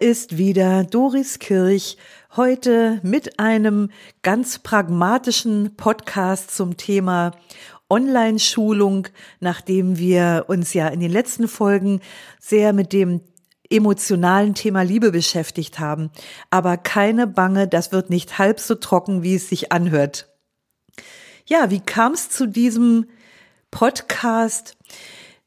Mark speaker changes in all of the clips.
Speaker 1: Ist wieder Doris Kirch, heute mit einem ganz pragmatischen Podcast zum Thema Online-Schulung, nachdem wir uns ja in den letzten Folgen sehr mit dem emotionalen Thema Liebe beschäftigt haben. Aber keine Bange, das wird nicht halb so trocken, wie es sich anhört. Ja, wie kam es zu diesem Podcast?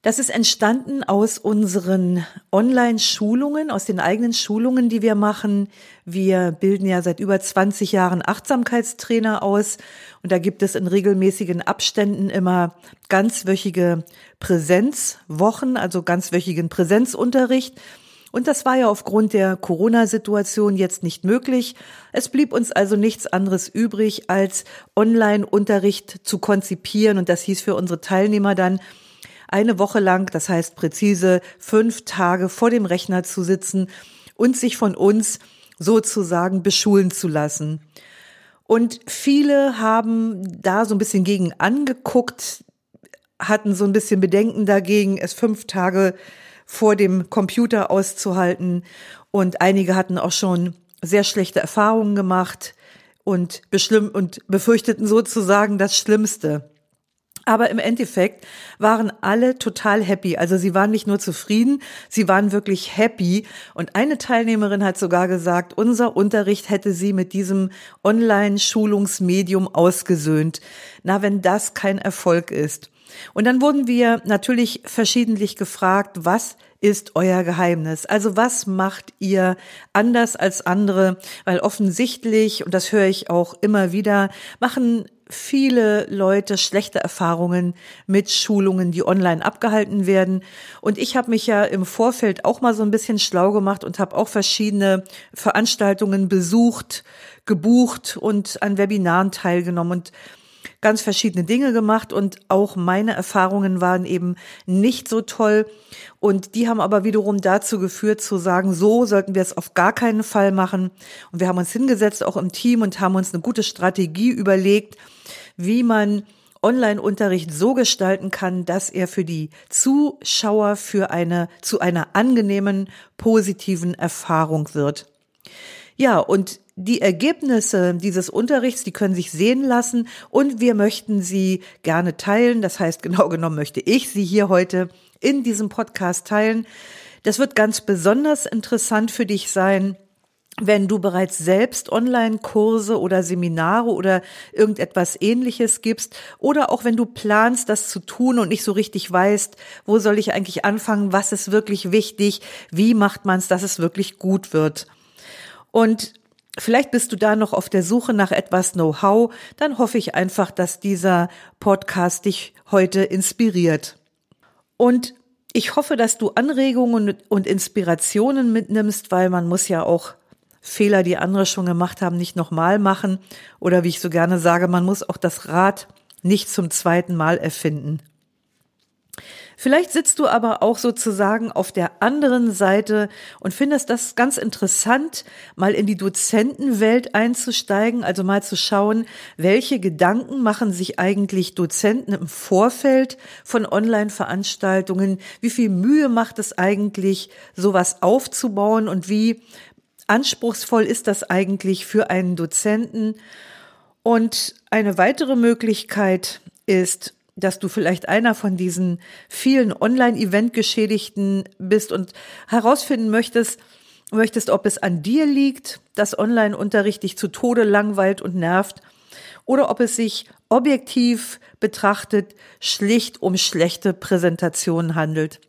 Speaker 1: Das ist entstanden aus unseren Online-Schulungen, aus den eigenen Schulungen, die wir machen. Wir bilden ja seit über 20 Jahren Achtsamkeitstrainer aus und da gibt es in regelmäßigen Abständen immer ganzwöchige Präsenzwochen, also ganzwöchigen Präsenzunterricht. Und das war ja aufgrund der Corona-Situation jetzt nicht möglich. Es blieb uns also nichts anderes übrig, als Online-Unterricht zu konzipieren. Und das hieß für unsere Teilnehmer dann, eine Woche lang, das heißt präzise fünf Tage vor dem Rechner zu sitzen und sich von uns sozusagen beschulen zu lassen. Und viele haben da so ein bisschen gegen angeguckt, hatten so ein bisschen Bedenken dagegen, es fünf Tage vor dem Computer auszuhalten. Und einige hatten auch schon sehr schlechte Erfahrungen gemacht und, und befürchteten sozusagen das Schlimmste. Aber im Endeffekt waren alle total happy. Also sie waren nicht nur zufrieden, sie waren wirklich happy. Und eine Teilnehmerin hat sogar gesagt, unser Unterricht hätte sie mit diesem Online-Schulungsmedium ausgesöhnt. Na, wenn das kein Erfolg ist. Und dann wurden wir natürlich verschiedentlich gefragt, was ist euer Geheimnis? Also was macht ihr anders als andere? Weil offensichtlich, und das höre ich auch immer wieder, machen viele Leute schlechte Erfahrungen mit Schulungen, die online abgehalten werden. Und ich habe mich ja im Vorfeld auch mal so ein bisschen schlau gemacht und habe auch verschiedene Veranstaltungen besucht, gebucht und an Webinaren teilgenommen und ganz verschiedene Dinge gemacht und auch meine Erfahrungen waren eben nicht so toll und die haben aber wiederum dazu geführt zu sagen, so sollten wir es auf gar keinen Fall machen und wir haben uns hingesetzt auch im Team und haben uns eine gute Strategie überlegt, wie man Online-Unterricht so gestalten kann, dass er für die Zuschauer für eine, zu einer angenehmen, positiven Erfahrung wird. Ja, und die Ergebnisse dieses Unterrichts, die können sich sehen lassen und wir möchten sie gerne teilen. Das heißt, genau genommen möchte ich sie hier heute in diesem Podcast teilen. Das wird ganz besonders interessant für dich sein, wenn du bereits selbst Online-Kurse oder Seminare oder irgendetwas ähnliches gibst oder auch wenn du planst, das zu tun und nicht so richtig weißt, wo soll ich eigentlich anfangen, was ist wirklich wichtig, wie macht man es, dass es wirklich gut wird. Und Vielleicht bist du da noch auf der Suche nach etwas Know-how, dann hoffe ich einfach, dass dieser Podcast dich heute inspiriert. Und ich hoffe, dass du Anregungen und Inspirationen mitnimmst, weil man muss ja auch Fehler, die andere schon gemacht haben, nicht nochmal machen. Oder wie ich so gerne sage, man muss auch das Rad nicht zum zweiten Mal erfinden. Vielleicht sitzt du aber auch sozusagen auf der anderen Seite und findest das ganz interessant, mal in die Dozentenwelt einzusteigen, also mal zu schauen, welche Gedanken machen sich eigentlich Dozenten im Vorfeld von Online-Veranstaltungen, wie viel Mühe macht es eigentlich, sowas aufzubauen und wie anspruchsvoll ist das eigentlich für einen Dozenten? Und eine weitere Möglichkeit ist, dass du vielleicht einer von diesen vielen Online-Event-Geschädigten bist und herausfinden möchtest, möchtest, ob es an dir liegt, dass Online-Unterricht dich zu Tode langweilt und nervt, oder ob es sich objektiv betrachtet schlicht um schlechte Präsentationen handelt.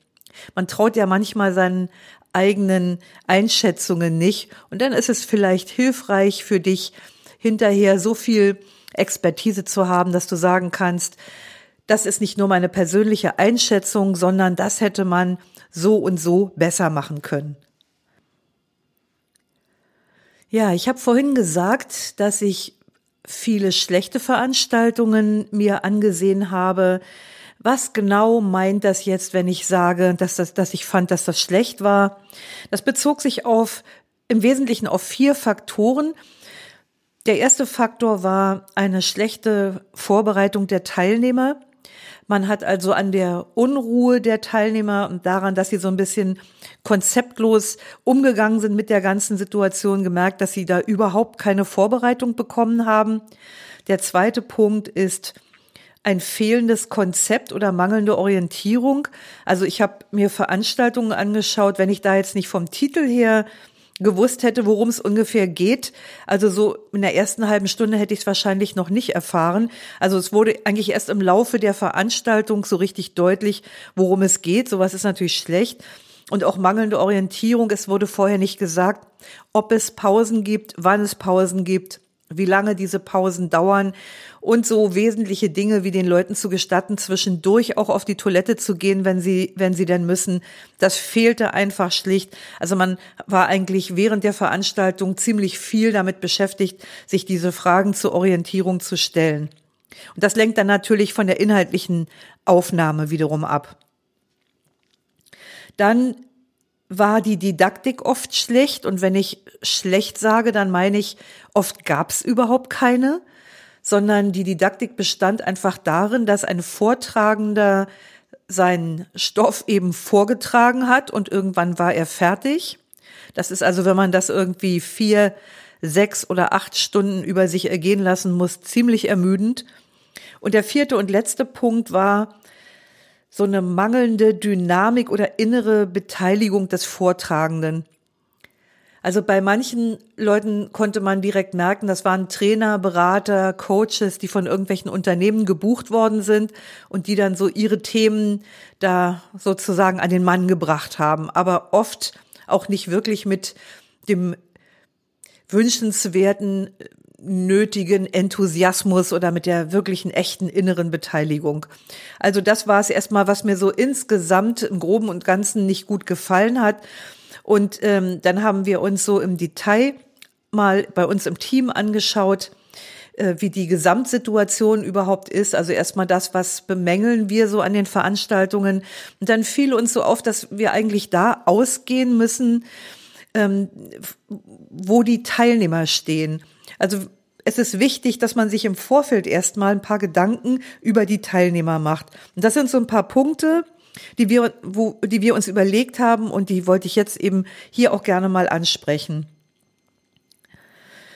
Speaker 1: Man traut ja manchmal seinen eigenen Einschätzungen nicht. Und dann ist es vielleicht hilfreich für dich, hinterher so viel Expertise zu haben, dass du sagen kannst, das ist nicht nur meine persönliche Einschätzung, sondern das hätte man so und so besser machen können. Ja, ich habe vorhin gesagt, dass ich viele schlechte Veranstaltungen mir angesehen habe. Was genau meint das jetzt, wenn ich sage, dass, das, dass ich fand, dass das schlecht war? Das bezog sich auf im Wesentlichen auf vier Faktoren. Der erste Faktor war eine schlechte Vorbereitung der Teilnehmer. Man hat also an der Unruhe der Teilnehmer und daran, dass sie so ein bisschen konzeptlos umgegangen sind mit der ganzen Situation, gemerkt, dass sie da überhaupt keine Vorbereitung bekommen haben. Der zweite Punkt ist ein fehlendes Konzept oder mangelnde Orientierung. Also ich habe mir Veranstaltungen angeschaut, wenn ich da jetzt nicht vom Titel her gewusst hätte, worum es ungefähr geht. Also so in der ersten halben Stunde hätte ich es wahrscheinlich noch nicht erfahren. Also es wurde eigentlich erst im Laufe der Veranstaltung so richtig deutlich, worum es geht. Sowas ist natürlich schlecht. Und auch mangelnde Orientierung. Es wurde vorher nicht gesagt, ob es Pausen gibt, wann es Pausen gibt wie lange diese Pausen dauern und so wesentliche Dinge wie den Leuten zu gestatten, zwischendurch auch auf die Toilette zu gehen, wenn sie, wenn sie denn müssen. Das fehlte einfach schlicht. Also man war eigentlich während der Veranstaltung ziemlich viel damit beschäftigt, sich diese Fragen zur Orientierung zu stellen. Und das lenkt dann natürlich von der inhaltlichen Aufnahme wiederum ab. Dann war die Didaktik oft schlecht. Und wenn ich schlecht sage, dann meine ich, oft gab es überhaupt keine, sondern die Didaktik bestand einfach darin, dass ein Vortragender seinen Stoff eben vorgetragen hat und irgendwann war er fertig. Das ist also, wenn man das irgendwie vier, sechs oder acht Stunden über sich ergehen lassen muss, ziemlich ermüdend. Und der vierte und letzte Punkt war, so eine mangelnde Dynamik oder innere Beteiligung des Vortragenden. Also bei manchen Leuten konnte man direkt merken, das waren Trainer, Berater, Coaches, die von irgendwelchen Unternehmen gebucht worden sind und die dann so ihre Themen da sozusagen an den Mann gebracht haben, aber oft auch nicht wirklich mit dem wünschenswerten nötigen Enthusiasmus oder mit der wirklichen echten inneren Beteiligung. Also das war es erstmal, was mir so insgesamt im Groben und Ganzen nicht gut gefallen hat. Und ähm, dann haben wir uns so im Detail mal bei uns im Team angeschaut, äh, wie die Gesamtsituation überhaupt ist. Also erstmal das, was bemängeln wir so an den Veranstaltungen. Und dann fiel uns so auf, dass wir eigentlich da ausgehen müssen, ähm, wo die Teilnehmer stehen. Also es ist wichtig, dass man sich im Vorfeld erstmal ein paar Gedanken über die Teilnehmer macht. Und das sind so ein paar Punkte, die wir, wo, die wir uns überlegt haben und die wollte ich jetzt eben hier auch gerne mal ansprechen.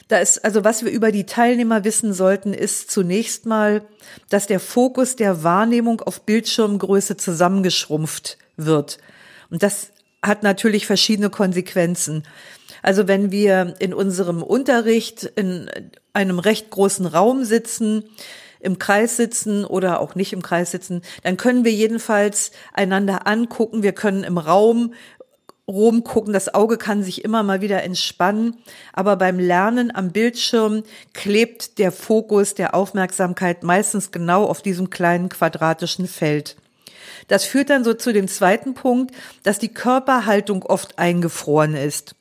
Speaker 1: Da ist, also was wir über die Teilnehmer wissen sollten, ist zunächst mal, dass der Fokus der Wahrnehmung auf Bildschirmgröße zusammengeschrumpft wird. Und das hat natürlich verschiedene Konsequenzen. Also wenn wir in unserem Unterricht in einem recht großen Raum sitzen, im Kreis sitzen oder auch nicht im Kreis sitzen, dann können wir jedenfalls einander angucken. Wir können im Raum rumgucken. Das Auge kann sich immer mal wieder entspannen. Aber beim Lernen am Bildschirm klebt der Fokus der Aufmerksamkeit meistens genau auf diesem kleinen quadratischen Feld. Das führt dann so zu dem zweiten Punkt, dass die Körperhaltung oft eingefroren ist.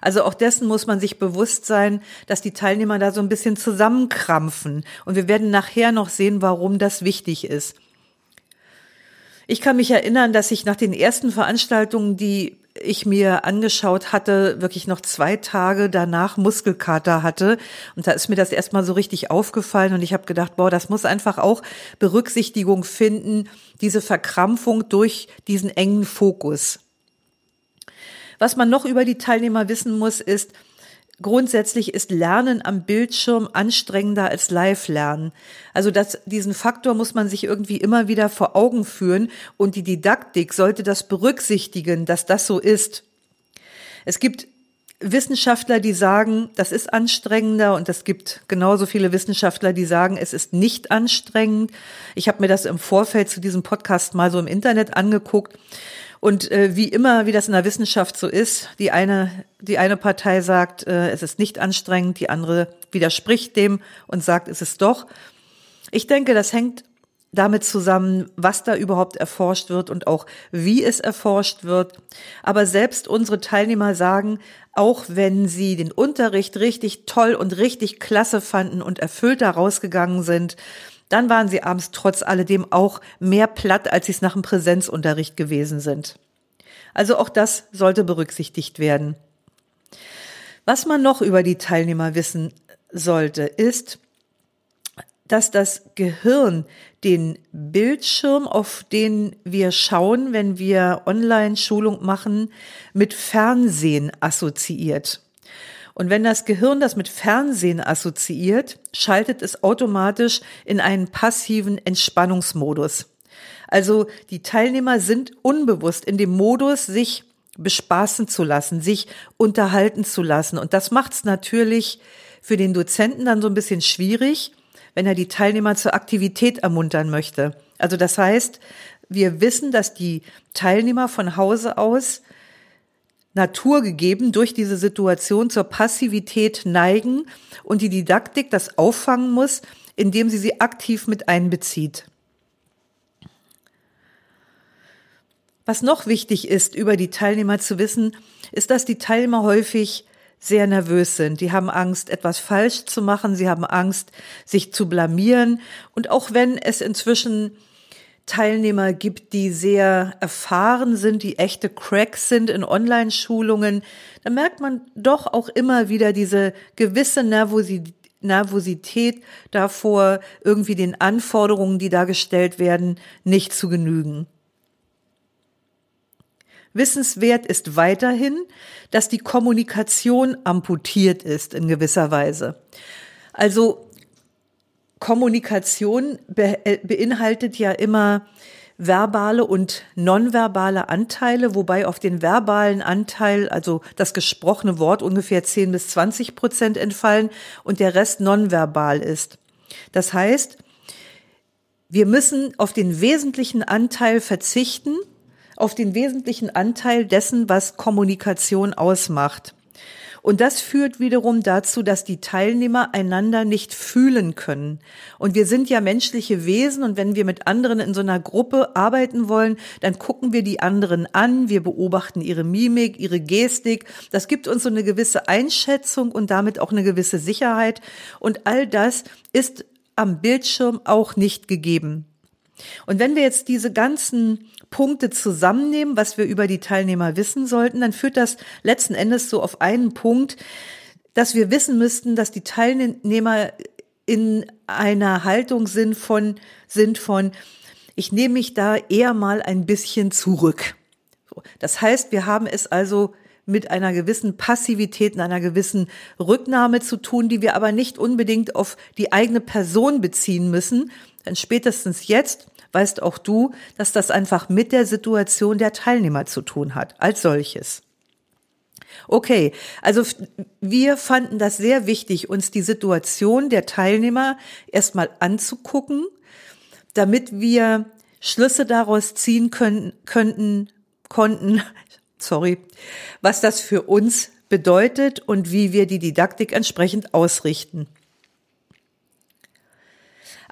Speaker 1: Also auch dessen muss man sich bewusst sein, dass die Teilnehmer da so ein bisschen zusammenkrampfen. Und wir werden nachher noch sehen, warum das wichtig ist. Ich kann mich erinnern, dass ich nach den ersten Veranstaltungen, die ich mir angeschaut hatte, wirklich noch zwei Tage danach Muskelkater hatte. Und da ist mir das erstmal so richtig aufgefallen und ich habe gedacht, boah, das muss einfach auch Berücksichtigung finden, diese Verkrampfung durch diesen engen Fokus. Was man noch über die Teilnehmer wissen muss, ist, Grundsätzlich ist Lernen am Bildschirm anstrengender als Live-Lernen. Also das, diesen Faktor muss man sich irgendwie immer wieder vor Augen führen und die Didaktik sollte das berücksichtigen, dass das so ist. Es gibt Wissenschaftler, die sagen, das ist anstrengender und es gibt genauso viele Wissenschaftler, die sagen, es ist nicht anstrengend. Ich habe mir das im Vorfeld zu diesem Podcast mal so im Internet angeguckt und äh, wie immer, wie das in der Wissenschaft so ist, die eine, die eine Partei sagt, äh, es ist nicht anstrengend, die andere widerspricht dem und sagt, es ist doch. Ich denke, das hängt damit zusammen, was da überhaupt erforscht wird und auch wie es erforscht wird. Aber selbst unsere Teilnehmer sagen, auch wenn sie den Unterricht richtig toll und richtig klasse fanden und erfüllt da rausgegangen sind, dann waren sie abends trotz alledem auch mehr platt, als sie es nach dem Präsenzunterricht gewesen sind. Also auch das sollte berücksichtigt werden. Was man noch über die Teilnehmer wissen sollte, ist, dass das Gehirn den Bildschirm, auf den wir schauen, wenn wir Online-Schulung machen, mit Fernsehen assoziiert. Und wenn das Gehirn das mit Fernsehen assoziiert, schaltet es automatisch in einen passiven Entspannungsmodus. Also die Teilnehmer sind unbewusst in dem Modus, sich bespaßen zu lassen, sich unterhalten zu lassen. Und das macht es natürlich für den Dozenten dann so ein bisschen schwierig, wenn er die Teilnehmer zur Aktivität ermuntern möchte. Also das heißt, wir wissen, dass die Teilnehmer von Hause aus naturgegeben durch diese Situation zur Passivität neigen und die Didaktik das auffangen muss, indem sie sie aktiv mit einbezieht. Was noch wichtig ist, über die Teilnehmer zu wissen, ist, dass die Teilnehmer häufig sehr nervös sind. Die haben Angst, etwas falsch zu machen. Sie haben Angst, sich zu blamieren. Und auch wenn es inzwischen Teilnehmer gibt, die sehr erfahren sind, die echte Cracks sind in Online-Schulungen, dann merkt man doch auch immer wieder diese gewisse Nervosität, Nervosität davor, irgendwie den Anforderungen, die da gestellt werden, nicht zu genügen. Wissenswert ist weiterhin, dass die Kommunikation amputiert ist in gewisser Weise. Also Kommunikation be äh, beinhaltet ja immer verbale und nonverbale Anteile, wobei auf den verbalen Anteil, also das gesprochene Wort, ungefähr 10 bis 20 Prozent entfallen und der Rest nonverbal ist. Das heißt, wir müssen auf den wesentlichen Anteil verzichten, auf den wesentlichen Anteil dessen, was Kommunikation ausmacht. Und das führt wiederum dazu, dass die Teilnehmer einander nicht fühlen können. Und wir sind ja menschliche Wesen und wenn wir mit anderen in so einer Gruppe arbeiten wollen, dann gucken wir die anderen an, wir beobachten ihre Mimik, ihre Gestik. Das gibt uns so eine gewisse Einschätzung und damit auch eine gewisse Sicherheit. Und all das ist am Bildschirm auch nicht gegeben. Und wenn wir jetzt diese ganzen Punkte zusammennehmen, was wir über die Teilnehmer wissen sollten, dann führt das letzten Endes so auf einen Punkt, dass wir wissen müssten, dass die Teilnehmer in einer Haltung sind von, sind von, ich nehme mich da eher mal ein bisschen zurück. Das heißt, wir haben es also mit einer gewissen Passivität, einer gewissen Rücknahme zu tun, die wir aber nicht unbedingt auf die eigene Person beziehen müssen. Denn spätestens jetzt weißt auch du, dass das einfach mit der Situation der Teilnehmer zu tun hat, als solches. Okay, also wir fanden das sehr wichtig, uns die Situation der Teilnehmer erstmal anzugucken, damit wir Schlüsse daraus ziehen können, könnten, konnten, sorry, was das für uns bedeutet und wie wir die Didaktik entsprechend ausrichten.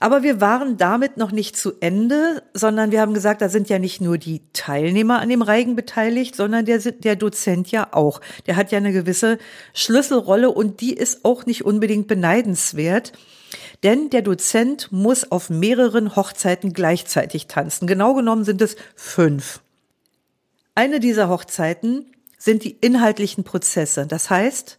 Speaker 1: Aber wir waren damit noch nicht zu Ende, sondern wir haben gesagt, da sind ja nicht nur die Teilnehmer an dem Reigen beteiligt, sondern der, der Dozent ja auch. Der hat ja eine gewisse Schlüsselrolle und die ist auch nicht unbedingt beneidenswert. Denn der Dozent muss auf mehreren Hochzeiten gleichzeitig tanzen. Genau genommen sind es fünf. Eine dieser Hochzeiten sind die inhaltlichen Prozesse. Das heißt,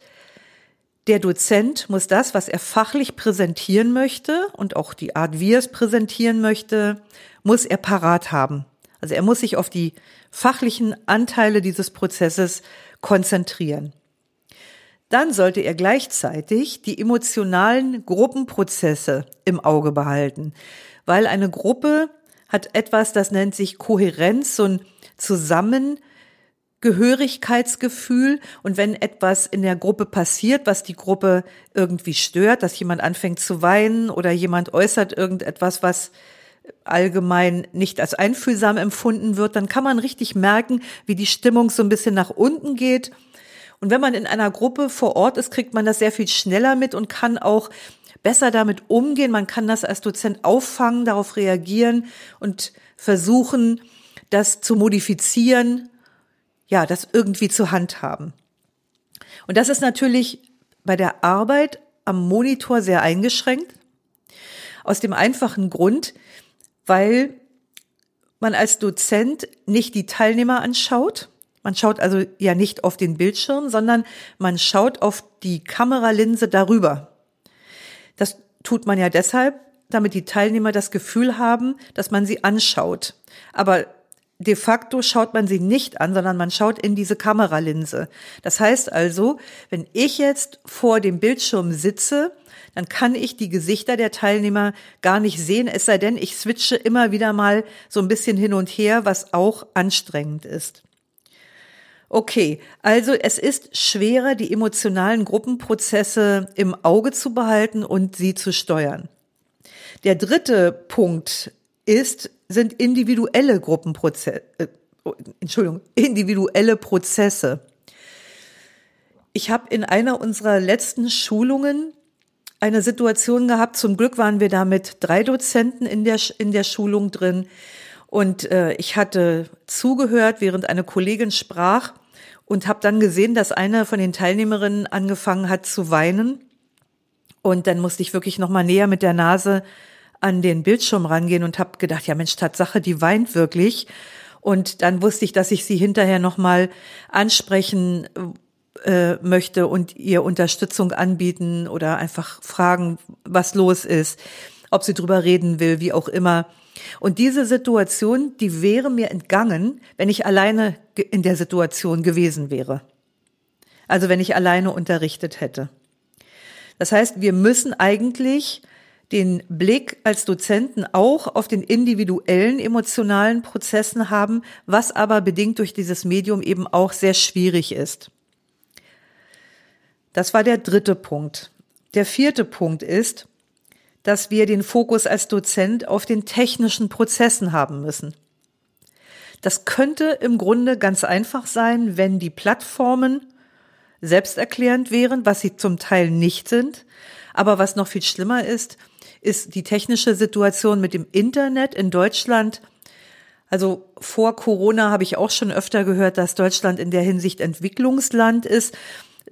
Speaker 1: der Dozent muss das, was er fachlich präsentieren möchte und auch die Art, wie er es präsentieren möchte, muss er parat haben. Also er muss sich auf die fachlichen Anteile dieses Prozesses konzentrieren. Dann sollte er gleichzeitig die emotionalen Gruppenprozesse im Auge behalten, weil eine Gruppe hat etwas, das nennt sich Kohärenz, so ein Zusammen Gehörigkeitsgefühl und wenn etwas in der Gruppe passiert, was die Gruppe irgendwie stört, dass jemand anfängt zu weinen oder jemand äußert irgendetwas, was allgemein nicht als einfühlsam empfunden wird, dann kann man richtig merken, wie die Stimmung so ein bisschen nach unten geht. Und wenn man in einer Gruppe vor Ort ist, kriegt man das sehr viel schneller mit und kann auch besser damit umgehen. Man kann das als Dozent auffangen, darauf reagieren und versuchen, das zu modifizieren, ja, das irgendwie zu handhaben. Und das ist natürlich bei der Arbeit am Monitor sehr eingeschränkt. Aus dem einfachen Grund, weil man als Dozent nicht die Teilnehmer anschaut. Man schaut also ja nicht auf den Bildschirm, sondern man schaut auf die Kameralinse darüber. Das tut man ja deshalb, damit die Teilnehmer das Gefühl haben, dass man sie anschaut. Aber de facto schaut man sie nicht an, sondern man schaut in diese Kameralinse. Das heißt also, wenn ich jetzt vor dem Bildschirm sitze, dann kann ich die Gesichter der Teilnehmer gar nicht sehen, es sei denn, ich switche immer wieder mal so ein bisschen hin und her, was auch anstrengend ist. Okay, also es ist schwerer, die emotionalen Gruppenprozesse im Auge zu behalten und sie zu steuern. Der dritte Punkt ist, sind individuelle Gruppenprozesse, äh, Entschuldigung, individuelle Prozesse. Ich habe in einer unserer letzten Schulungen eine Situation gehabt. Zum Glück waren wir da mit drei Dozenten in der, in der Schulung drin. Und äh, ich hatte zugehört, während eine Kollegin sprach und habe dann gesehen, dass eine von den Teilnehmerinnen angefangen hat zu weinen. Und dann musste ich wirklich noch mal näher mit der Nase an den Bildschirm rangehen und habe gedacht, ja Mensch, Tatsache, die weint wirklich. Und dann wusste ich, dass ich sie hinterher noch mal ansprechen äh, möchte und ihr Unterstützung anbieten oder einfach fragen, was los ist, ob sie drüber reden will, wie auch immer. Und diese Situation, die wäre mir entgangen, wenn ich alleine in der Situation gewesen wäre. Also wenn ich alleine unterrichtet hätte. Das heißt, wir müssen eigentlich den Blick als Dozenten auch auf den individuellen emotionalen Prozessen haben, was aber bedingt durch dieses Medium eben auch sehr schwierig ist. Das war der dritte Punkt. Der vierte Punkt ist, dass wir den Fokus als Dozent auf den technischen Prozessen haben müssen. Das könnte im Grunde ganz einfach sein, wenn die Plattformen selbsterklärend wären, was sie zum Teil nicht sind. Aber was noch viel schlimmer ist, ist die technische Situation mit dem Internet in Deutschland. Also vor Corona habe ich auch schon öfter gehört, dass Deutschland in der Hinsicht Entwicklungsland ist.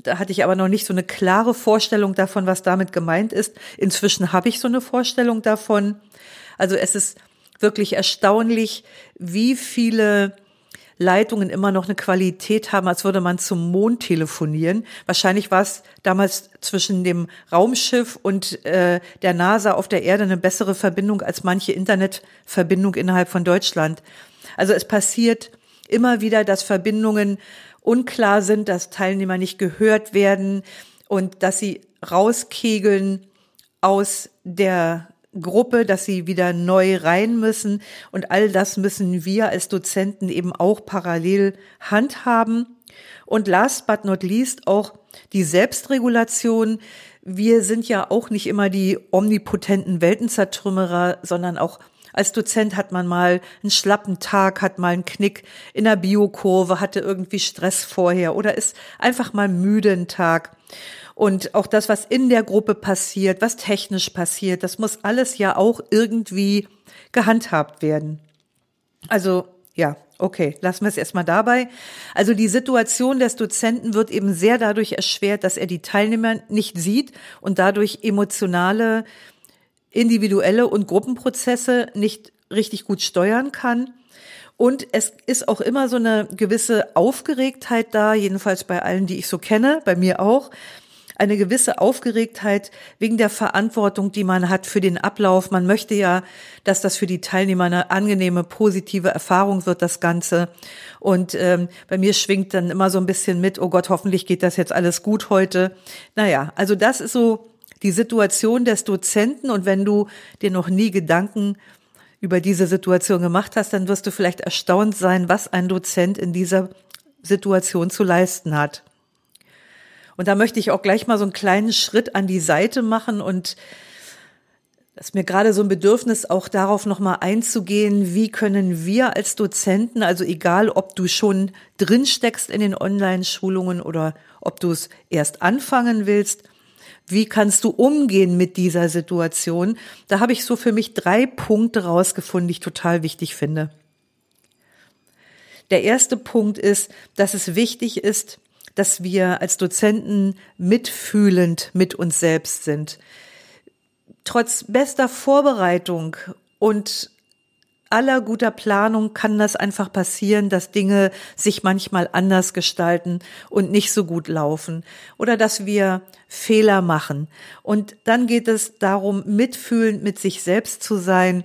Speaker 1: Da hatte ich aber noch nicht so eine klare Vorstellung davon, was damit gemeint ist. Inzwischen habe ich so eine Vorstellung davon. Also es ist wirklich erstaunlich, wie viele Leitungen immer noch eine Qualität haben, als würde man zum Mond telefonieren. Wahrscheinlich war es damals zwischen dem Raumschiff und äh, der NASA auf der Erde eine bessere Verbindung als manche Internetverbindung innerhalb von Deutschland. Also es passiert immer wieder, dass Verbindungen unklar sind, dass Teilnehmer nicht gehört werden und dass sie rauskegeln aus der Gruppe, dass sie wieder neu rein müssen. Und all das müssen wir als Dozenten eben auch parallel handhaben. Und last but not least auch die Selbstregulation. Wir sind ja auch nicht immer die omnipotenten Weltenzertrümmerer, sondern auch als Dozent hat man mal einen schlappen Tag, hat mal einen Knick in der Biokurve, hatte irgendwie Stress vorher oder ist einfach mal müde einen Tag. Und auch das, was in der Gruppe passiert, was technisch passiert, das muss alles ja auch irgendwie gehandhabt werden. Also ja, okay, lassen wir es erstmal dabei. Also die Situation des Dozenten wird eben sehr dadurch erschwert, dass er die Teilnehmer nicht sieht und dadurch emotionale individuelle und Gruppenprozesse nicht richtig gut steuern kann. Und es ist auch immer so eine gewisse Aufgeregtheit da, jedenfalls bei allen, die ich so kenne, bei mir auch. Eine gewisse Aufgeregtheit wegen der Verantwortung, die man hat für den Ablauf. Man möchte ja, dass das für die Teilnehmer eine angenehme, positive Erfahrung wird, das Ganze. Und ähm, bei mir schwingt dann immer so ein bisschen mit, oh Gott, hoffentlich geht das jetzt alles gut heute. Naja, also das ist so die Situation des Dozenten und wenn du dir noch nie Gedanken über diese Situation gemacht hast, dann wirst du vielleicht erstaunt sein, was ein Dozent in dieser Situation zu leisten hat. Und da möchte ich auch gleich mal so einen kleinen Schritt an die Seite machen und das ist mir gerade so ein Bedürfnis, auch darauf nochmal einzugehen, wie können wir als Dozenten, also egal, ob du schon drin steckst in den Online-Schulungen oder ob du es erst anfangen willst, Wie kannst du umgehen mit dieser Situation? Da habe ich so für mich drei Punkte rausgefunden, die ich total wichtig finde. Der erste Punkt ist, dass es wichtig ist, dass wir als Dozenten mitfühlend mit uns selbst sind. Trotz bester Vorbereitung und aller guter Planung kann das einfach passieren, dass Dinge sich manchmal anders gestalten und nicht so gut laufen oder dass wir Fehler machen. Und dann geht es darum, mitfühlend mit sich selbst zu sein,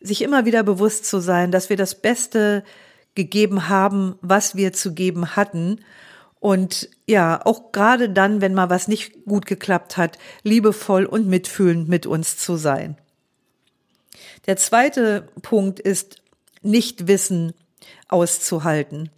Speaker 1: sich immer wieder bewusst zu sein, dass wir das Beste gegeben haben, was wir zu geben hatten. Und ja, auch gerade dann, wenn mal was nicht gut geklappt hat, liebevoll und mitfühlend mit uns zu sein. Der zweite Punkt ist, Nichtwissen auszuhalten.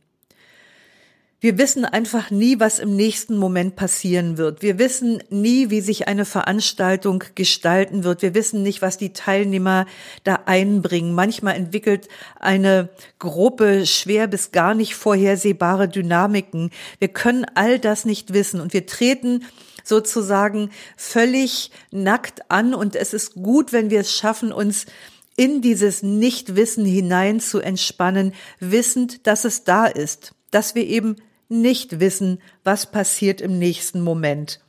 Speaker 1: Wir wissen einfach nie, was im nächsten Moment passieren wird. Wir wissen nie, wie sich eine Veranstaltung gestalten wird. Wir wissen nicht, was die Teilnehmer da einbringen. Manchmal entwickelt eine Gruppe schwer bis gar nicht vorhersehbare Dynamiken. Wir können all das nicht wissen und wir treten sozusagen völlig nackt an und es ist gut, wenn wir es schaffen, uns in dieses Nichtwissen hinein zu entspannen, wissend, dass es da ist, dass wir eben nicht wissen, was passiert im nächsten Moment.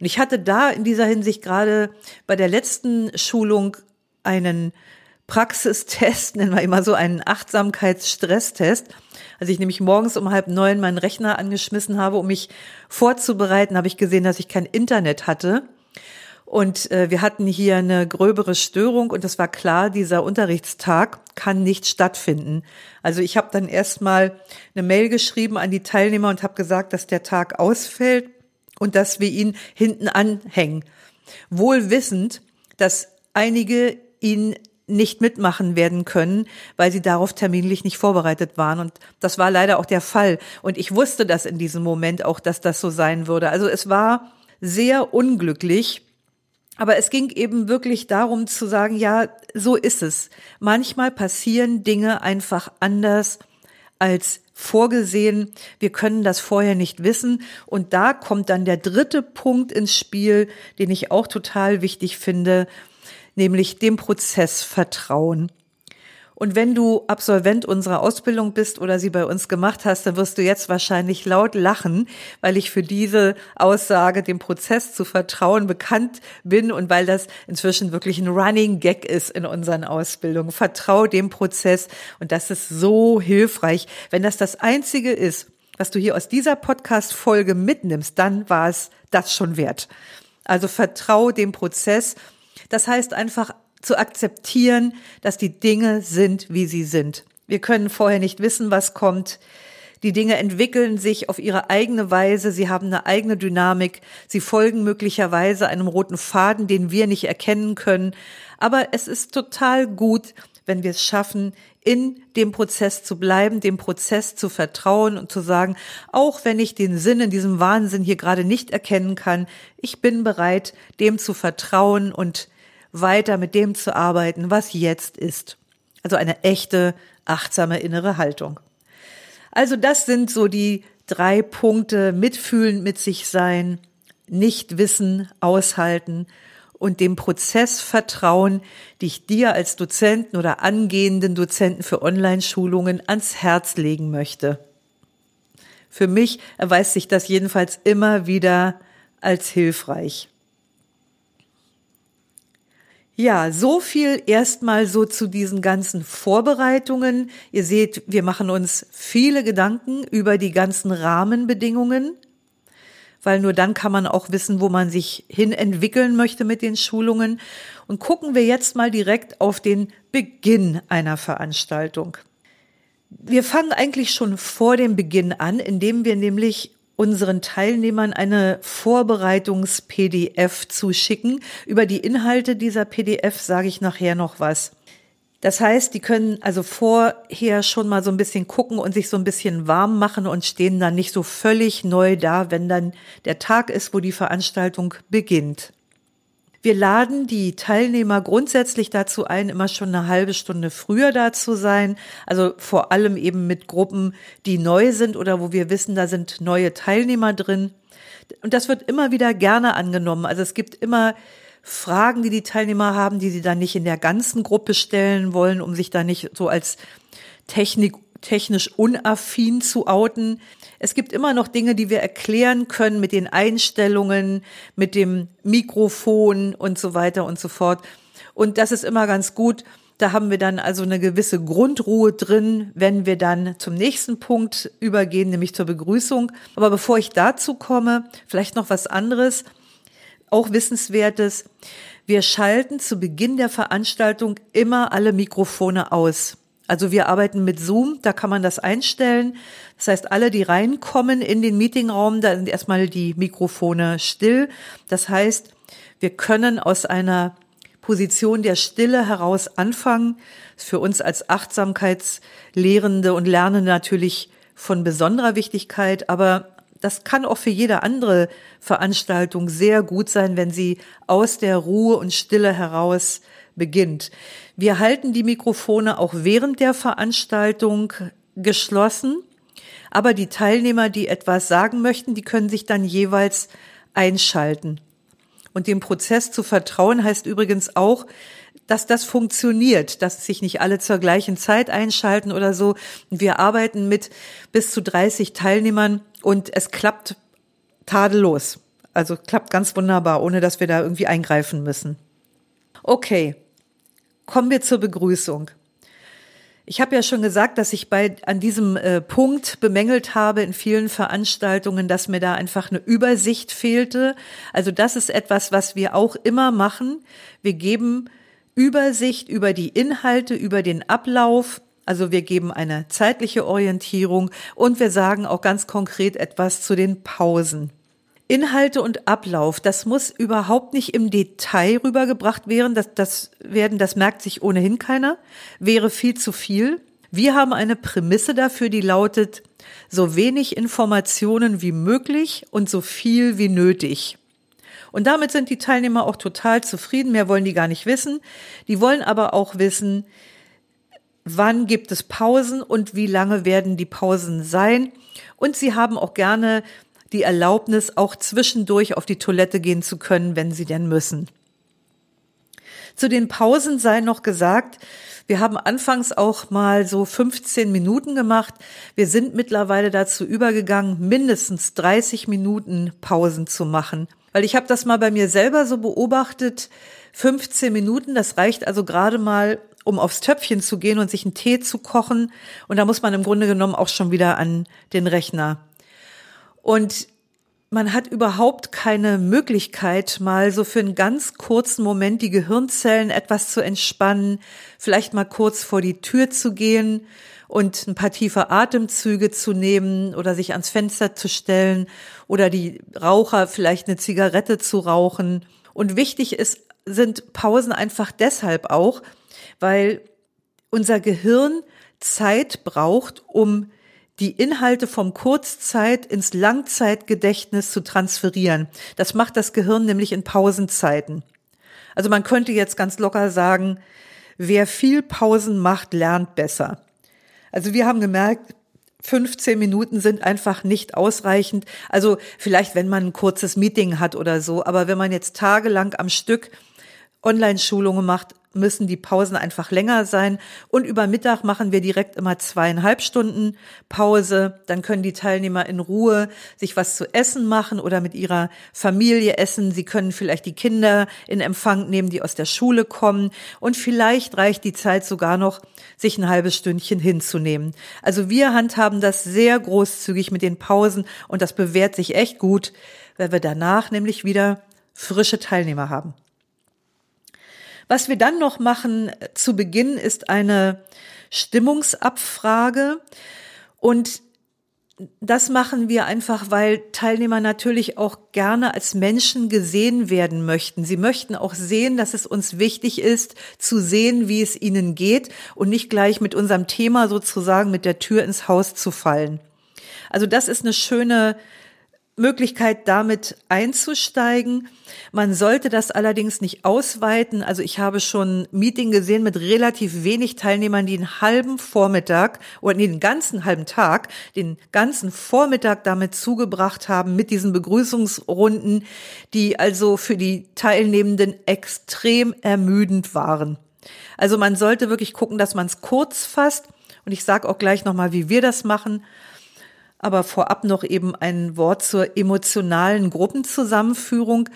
Speaker 1: Und ich hatte da in dieser Hinsicht gerade bei der letzten Schulung einen Praxistest, nennen wir immer so einen Achtsamkeitsstresstest. Als ich nämlich morgens um halb neun meinen Rechner angeschmissen habe, um mich vorzubereiten, habe ich gesehen, dass ich kein Internet hatte. Und äh, wir hatten hier eine gröbere Störung und es war klar, dieser Unterrichtstag kann nicht stattfinden. Also ich habe dann erstmal eine Mail geschrieben an die Teilnehmer und habe gesagt, dass der Tag ausfällt und dass wir ihn hinten anhängen. Wohl wissend, dass einige ihn nicht mitmachen werden können, weil sie darauf terminlich nicht vorbereitet waren. Und das war leider auch der Fall. Und ich wusste das in diesem Moment auch, dass das so sein würde. Also es war sehr unglücklich aber es ging eben wirklich darum zu sagen, ja, so ist es. Manchmal passieren Dinge einfach anders als vorgesehen. Wir können das vorher nicht wissen. Und da kommt dann der dritte Punkt ins Spiel, den ich auch total wichtig finde, nämlich dem Prozess Vertrauen. Und wenn du Absolvent unserer Ausbildung bist oder sie bei uns gemacht hast, dann wirst du jetzt wahrscheinlich laut lachen, weil ich für diese Aussage, dem Prozess zu vertrauen, bekannt bin und weil das inzwischen wirklich ein Running Gag ist in unseren Ausbildungen. Vertrau dem Prozess und das ist so hilfreich. Wenn das das Einzige ist, was du hier aus dieser Podcast-Folge mitnimmst, dann war es das schon wert. Also vertrau dem Prozess. Das heißt einfach zu akzeptieren, dass die Dinge sind, wie sie sind. Wir können vorher nicht wissen, was kommt. Die Dinge entwickeln sich auf ihre eigene Weise, sie haben eine eigene Dynamik, sie folgen möglicherweise einem roten Faden, den wir nicht erkennen können. Aber es ist total gut, wenn wir es schaffen, in dem Prozess zu bleiben, dem Prozess zu vertrauen und zu sagen, auch wenn ich den Sinn in diesem Wahnsinn hier gerade nicht erkennen kann, ich bin bereit, dem zu vertrauen und weiter mit dem zu arbeiten, was jetzt ist. Also eine echte, achtsame innere Haltung. Also das sind so die drei Punkte, mitfühlen mit sich sein, nicht wissen, aushalten und dem Prozess vertrauen, die ich dir als Dozenten oder angehenden Dozenten für Online-Schulungen ans Herz legen möchte. Für mich erweist sich das jedenfalls immer wieder als hilfreich. Ja, so viel erstmal so zu diesen ganzen Vorbereitungen. Ihr seht, wir machen uns viele Gedanken über die ganzen Rahmenbedingungen, weil nur dann kann man auch wissen, wo man sich hin entwickeln möchte mit den Schulungen. Und gucken wir jetzt mal direkt auf den Beginn einer Veranstaltung. Wir fangen eigentlich schon vor dem Beginn an, indem wir nämlich unseren Teilnehmern eine Vorbereitungs-PDF zuschicken. Über die Inhalte dieser PDF sage ich nachher noch was. Das heißt, die können also vorher schon mal so ein bisschen gucken und sich so ein bisschen warm machen und stehen dann nicht so völlig neu da, wenn dann der Tag ist, wo die Veranstaltung beginnt. Wir laden die Teilnehmer grundsätzlich dazu ein, immer schon eine halbe Stunde früher da zu sein. Also vor allem eben mit Gruppen, die neu sind oder wo wir wissen, da sind neue Teilnehmer drin. Und das wird immer wieder gerne angenommen. Also es gibt immer Fragen, die die Teilnehmer haben, die sie dann nicht in der ganzen Gruppe stellen wollen, um sich da nicht so als Technik technisch unaffin zu outen. Es gibt immer noch Dinge, die wir erklären können mit den Einstellungen, mit dem Mikrofon und so weiter und so fort. Und das ist immer ganz gut. Da haben wir dann also eine gewisse Grundruhe drin, wenn wir dann zum nächsten Punkt übergehen, nämlich zur Begrüßung. Aber bevor ich dazu komme, vielleicht noch was anderes, auch Wissenswertes. Wir schalten zu Beginn der Veranstaltung immer alle Mikrofone aus. Also wir arbeiten mit Zoom, da kann man das einstellen. Das heißt, alle, die reinkommen in den Meetingraum, da sind erstmal die Mikrofone still. Das heißt, wir können aus einer Position der Stille heraus anfangen. Ist für uns als Achtsamkeitslehrende und Lernende natürlich von besonderer Wichtigkeit, aber das kann auch für jede andere Veranstaltung sehr gut sein, wenn sie aus der Ruhe und Stille heraus beginnt. Wir halten die Mikrofone auch während der Veranstaltung geschlossen, aber die Teilnehmer, die etwas sagen möchten, die können sich dann jeweils einschalten. Und dem Prozess zu vertrauen heißt übrigens auch, dass das funktioniert, dass sich nicht alle zur gleichen Zeit einschalten oder so. Wir arbeiten mit bis zu 30 Teilnehmern und es klappt tadellos. Also klappt ganz wunderbar, ohne dass wir da irgendwie eingreifen müssen. Okay, kommen wir zur Begrüßung. Ich habe ja schon gesagt, dass ich bei an diesem äh, Punkt bemängelt habe in vielen Veranstaltungen, dass mir da einfach eine Übersicht fehlte. Also das ist etwas, was wir auch immer machen. Wir geben Übersicht über die Inhalte, über den Ablauf. Also wir geben eine zeitliche Orientierung und wir sagen auch ganz konkret etwas zu den Pausen. Inhalte und Ablauf, das muss überhaupt nicht im Detail rübergebracht werden. Das, das werden, das merkt sich ohnehin keiner. Wäre viel zu viel. Wir haben eine Prämisse dafür, die lautet, so wenig Informationen wie möglich und so viel wie nötig. Und damit sind die Teilnehmer auch total zufrieden. Mehr wollen die gar nicht wissen. Die wollen aber auch wissen, wann gibt es Pausen und wie lange werden die Pausen sein. Und sie haben auch gerne die Erlaubnis, auch zwischendurch auf die Toilette gehen zu können, wenn sie denn müssen. Zu den Pausen sei noch gesagt, wir haben anfangs auch mal so 15 Minuten gemacht. Wir sind mittlerweile dazu übergegangen, mindestens 30 Minuten Pausen zu machen. Weil ich habe das mal bei mir selber so beobachtet. 15 Minuten, das reicht also gerade mal, um aufs Töpfchen zu gehen und sich einen Tee zu kochen. Und da muss man im Grunde genommen auch schon wieder an den Rechner. Und man hat überhaupt keine Möglichkeit, mal so für einen ganz kurzen Moment die Gehirnzellen etwas zu entspannen, vielleicht mal kurz vor die Tür zu gehen und ein paar tiefe Atemzüge zu nehmen oder sich ans Fenster zu stellen oder die Raucher vielleicht eine Zigarette zu rauchen. Und wichtig ist, sind Pausen einfach deshalb auch, weil unser Gehirn Zeit braucht, um die Inhalte vom Kurzzeit ins Langzeitgedächtnis zu transferieren. Das macht das Gehirn nämlich in Pausenzeiten. Also man könnte jetzt ganz locker sagen, wer viel Pausen macht, lernt besser. Also wir haben gemerkt, 15 Minuten sind einfach nicht ausreichend. Also vielleicht, wenn man ein kurzes Meeting hat oder so, aber wenn man jetzt tagelang am Stück Online-Schulungen macht, müssen die Pausen einfach länger sein. Und über Mittag machen wir direkt immer zweieinhalb Stunden Pause. Dann können die Teilnehmer in Ruhe sich was zu essen machen oder mit ihrer Familie essen. Sie können vielleicht die Kinder in Empfang nehmen, die aus der Schule kommen. Und vielleicht reicht die Zeit sogar noch, sich ein halbes Stündchen hinzunehmen. Also wir handhaben das sehr großzügig mit den Pausen und das bewährt sich echt gut, weil wir danach nämlich wieder frische Teilnehmer haben. Was wir dann noch machen äh, zu Beginn ist eine Stimmungsabfrage und das machen wir einfach, weil Teilnehmer natürlich auch gerne als Menschen gesehen werden möchten. Sie möchten auch sehen, dass es uns wichtig ist, zu sehen, wie es ihnen geht und nicht gleich mit unserem Thema sozusagen mit der Tür ins Haus zu fallen. Also das ist eine schöne Möglichkeit, damit einzusteigen. Man sollte das allerdings nicht ausweiten. Also ich habe schon Meeting gesehen mit relativ wenig Teilnehmern, die einen halben Vormittag oder nee, den ganzen halben Tag, den ganzen Vormittag damit zugebracht haben mit diesen Begrüßungsrunden, die also für die Teilnehmenden extrem ermüdend waren. Also man sollte wirklich gucken, dass man es kurz fasst. Und ich sage auch gleich nochmal, wie wir das machen aber vorab noch eben ein Wort zur emotionalen Gruppenzusammenführung.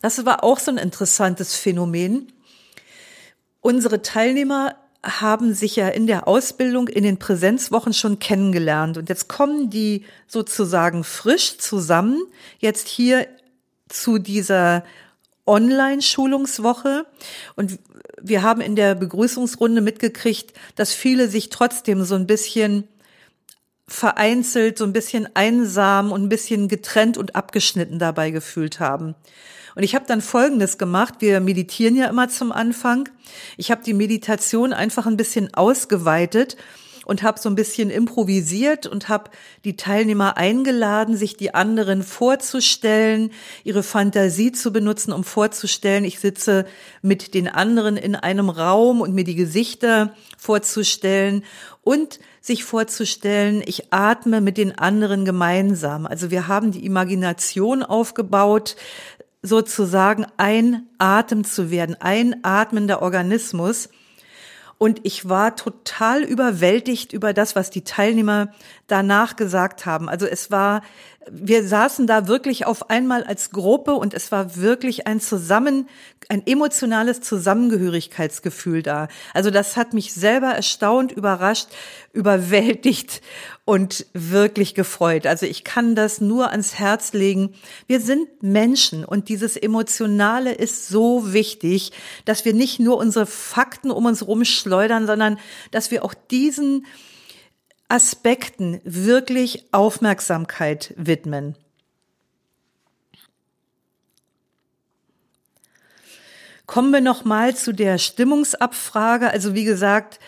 Speaker 1: Das war auch so ein interessantes Phänomen. Unsere Teilnehmer haben sich ja in der Ausbildung in den Präsenzwochen schon kennengelernt und jetzt kommen die sozusagen frisch zusammen, jetzt hier zu dieser Online-Schulungswoche und wir haben in der Begrüßungsrunde mitgekriegt, dass viele sich trotzdem so ein bisschen vereinzelt, so ein bisschen einsam und ein bisschen getrennt und abgeschnitten dabei gefühlt haben. Und ich habe dann Folgendes gemacht. Wir meditieren ja immer zum Anfang. Ich habe die Meditation einfach ein bisschen ausgeweitet und habe so ein bisschen improvisiert und habe die Teilnehmer eingeladen, sich die anderen vorzustellen, ihre Fantasie zu benutzen, um vorzustellen, ich sitze mit den anderen in einem Raum und mir die Gesichter vorzustellen und sich vorzustellen, ich atme mit den anderen gemeinsam. Also wir haben die Imagination aufgebaut, sozusagen ein Atem zu werden, ein atmender Organismus. Und ich war total überwältigt über das, was die Teilnehmer danach gesagt haben. Also es war, wir saßen da wirklich auf einmal als Gruppe und es war wirklich ein Zusammen, ein emotionales Zusammengehörigkeitsgefühl da. Also das hat mich selber erstaunt, überrascht, überwältigt und wirklich gefreut. Also ich kann das nur ans Herz legen. Wir sind Menschen und dieses Emotionale ist so wichtig, dass wir nicht nur unsere Fakten um uns rumschleudern, sondern dass wir auch diesen Aspekten wirklich Aufmerksamkeit widmen. Kommen wir noch mal zu der Stimmungsabfrage. Also wie gesagt,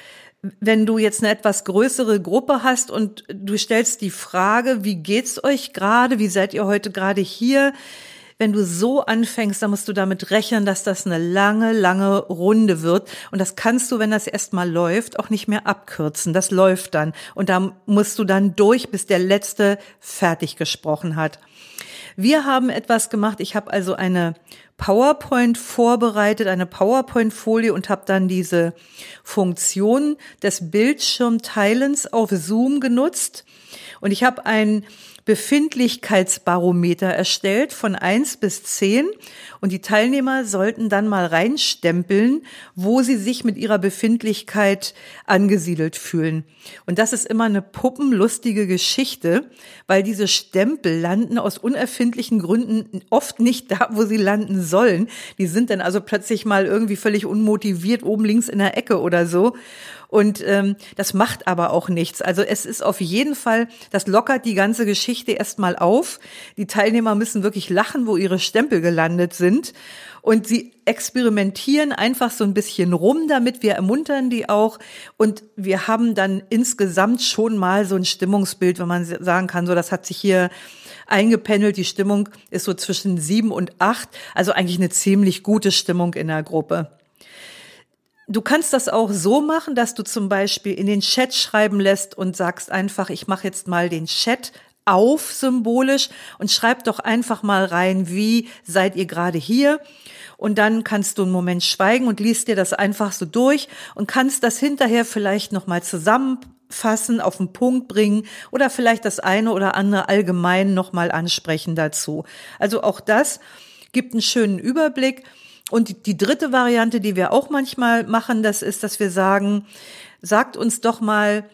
Speaker 1: wenn du jetzt eine etwas größere Gruppe hast und du stellst die Frage, wie geht's euch gerade? Wie seid ihr heute gerade hier? Wenn du so anfängst, dann musst du damit rechnen, dass das eine lange, lange Runde wird. Und das kannst du, wenn das erstmal läuft, auch nicht mehr abkürzen. Das läuft dann. Und da musst du dann durch, bis der Letzte fertig gesprochen hat. Wir haben etwas gemacht. Ich habe also eine PowerPoint vorbereitet, eine PowerPoint-Folie und habe dann diese Funktion des Bildschirmteilens auf Zoom genutzt. Und ich habe ein Befindlichkeitsbarometer erstellt von eins bis zehn und die Teilnehmer sollten dann mal reinstempeln, wo sie sich mit ihrer Befindlichkeit angesiedelt fühlen. Und das ist immer eine puppenlustige Geschichte, weil diese Stempel landen aus unerfindlichen Gründen oft nicht da, wo sie landen sollen. Die sind dann also plötzlich mal irgendwie völlig unmotiviert oben links in der Ecke oder so. Und ähm, das macht aber auch nichts. Also es ist auf jeden Fall, das lockert die ganze Geschichte erstmal auf. Die Teilnehmer müssen wirklich lachen, wo ihre Stempel gelandet sind. Und sie experimentieren einfach so ein bisschen rum damit. Wir ermuntern die auch. Und wir haben dann insgesamt schon mal so ein Stimmungsbild, wenn man sagen kann, so das hat sich hier eingependelt. Die Stimmung ist so zwischen sieben und acht. Also eigentlich eine ziemlich gute Stimmung in der Gruppe. Du kannst das auch so machen, dass du zum Beispiel in den Chat schreiben lässt und sagst einfach, ich mache jetzt mal den Chat auf symbolisch und schreib doch einfach mal rein, wie seid ihr gerade hier? Und dann kannst du einen Moment schweigen und liest dir das einfach so durch und kannst das hinterher vielleicht nochmal zusammenfassen, auf den Punkt bringen oder vielleicht das eine oder andere allgemein nochmal ansprechen dazu. Also auch das gibt einen schönen Überblick und die dritte Variante, die wir auch manchmal machen, das ist, dass wir sagen, sagt uns doch mal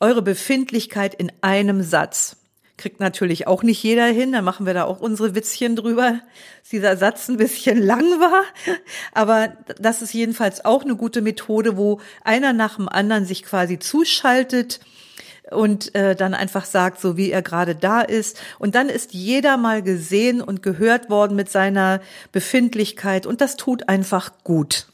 Speaker 1: eure Befindlichkeit in einem Satz. Kriegt natürlich auch nicht jeder hin, da machen wir da auch unsere Witzchen drüber, dass dieser Satz ein bisschen lang war. Aber das ist jedenfalls auch eine gute Methode, wo einer nach dem anderen sich quasi zuschaltet und äh, dann einfach sagt, so wie er gerade da ist. Und dann ist jeder mal gesehen und gehört worden mit seiner Befindlichkeit und das tut einfach gut.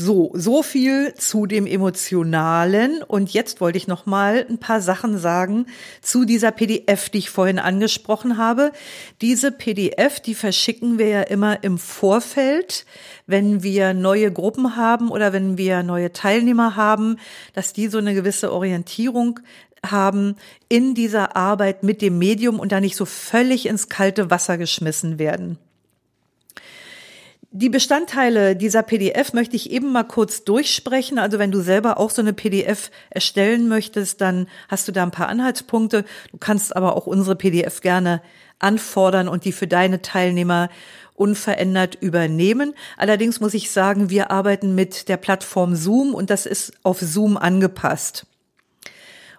Speaker 1: So, so viel zu dem Emotionalen. Und jetzt wollte ich noch mal ein paar Sachen sagen zu dieser PDF, die ich vorhin angesprochen habe. Diese PDF, die verschicken wir ja immer im Vorfeld, wenn wir neue Gruppen haben oder wenn wir neue Teilnehmer haben, dass die so eine gewisse Orientierung haben in dieser Arbeit mit dem Medium und da nicht so völlig ins kalte Wasser geschmissen werden. Die Bestandteile dieser PDF möchte ich eben mal kurz durchsprechen. Also wenn du selber auch so eine PDF erstellen möchtest, dann hast du da ein paar Anhaltspunkte. Du kannst aber auch unsere PDF gerne anfordern und die für deine Teilnehmer unverändert übernehmen. Allerdings muss ich sagen, wir arbeiten mit der Plattform Zoom und das ist auf Zoom angepasst.